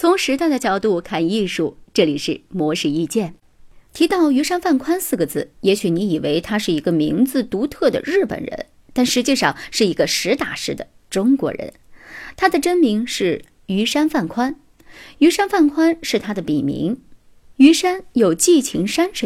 从时代的角度看艺术，这里是模式意见。提到于山范宽四个字，也许你以为他是一个名字独特的日本人，但实际上是一个实打实的中国人。他的真名是于山范宽，于山范宽是他的笔名。于山有寄情山水。